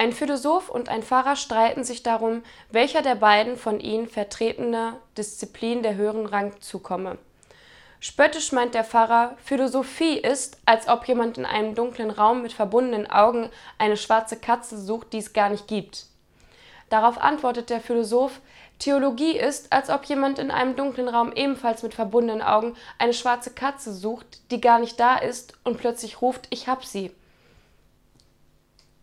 Ein Philosoph und ein Pfarrer streiten sich darum, welcher der beiden von ihnen vertretene Disziplin der höheren Rang zukomme. Spöttisch meint der Pfarrer, Philosophie ist, als ob jemand in einem dunklen Raum mit verbundenen Augen eine schwarze Katze sucht, die es gar nicht gibt. Darauf antwortet der Philosoph, Theologie ist, als ob jemand in einem dunklen Raum ebenfalls mit verbundenen Augen eine schwarze Katze sucht, die gar nicht da ist und plötzlich ruft, ich hab sie.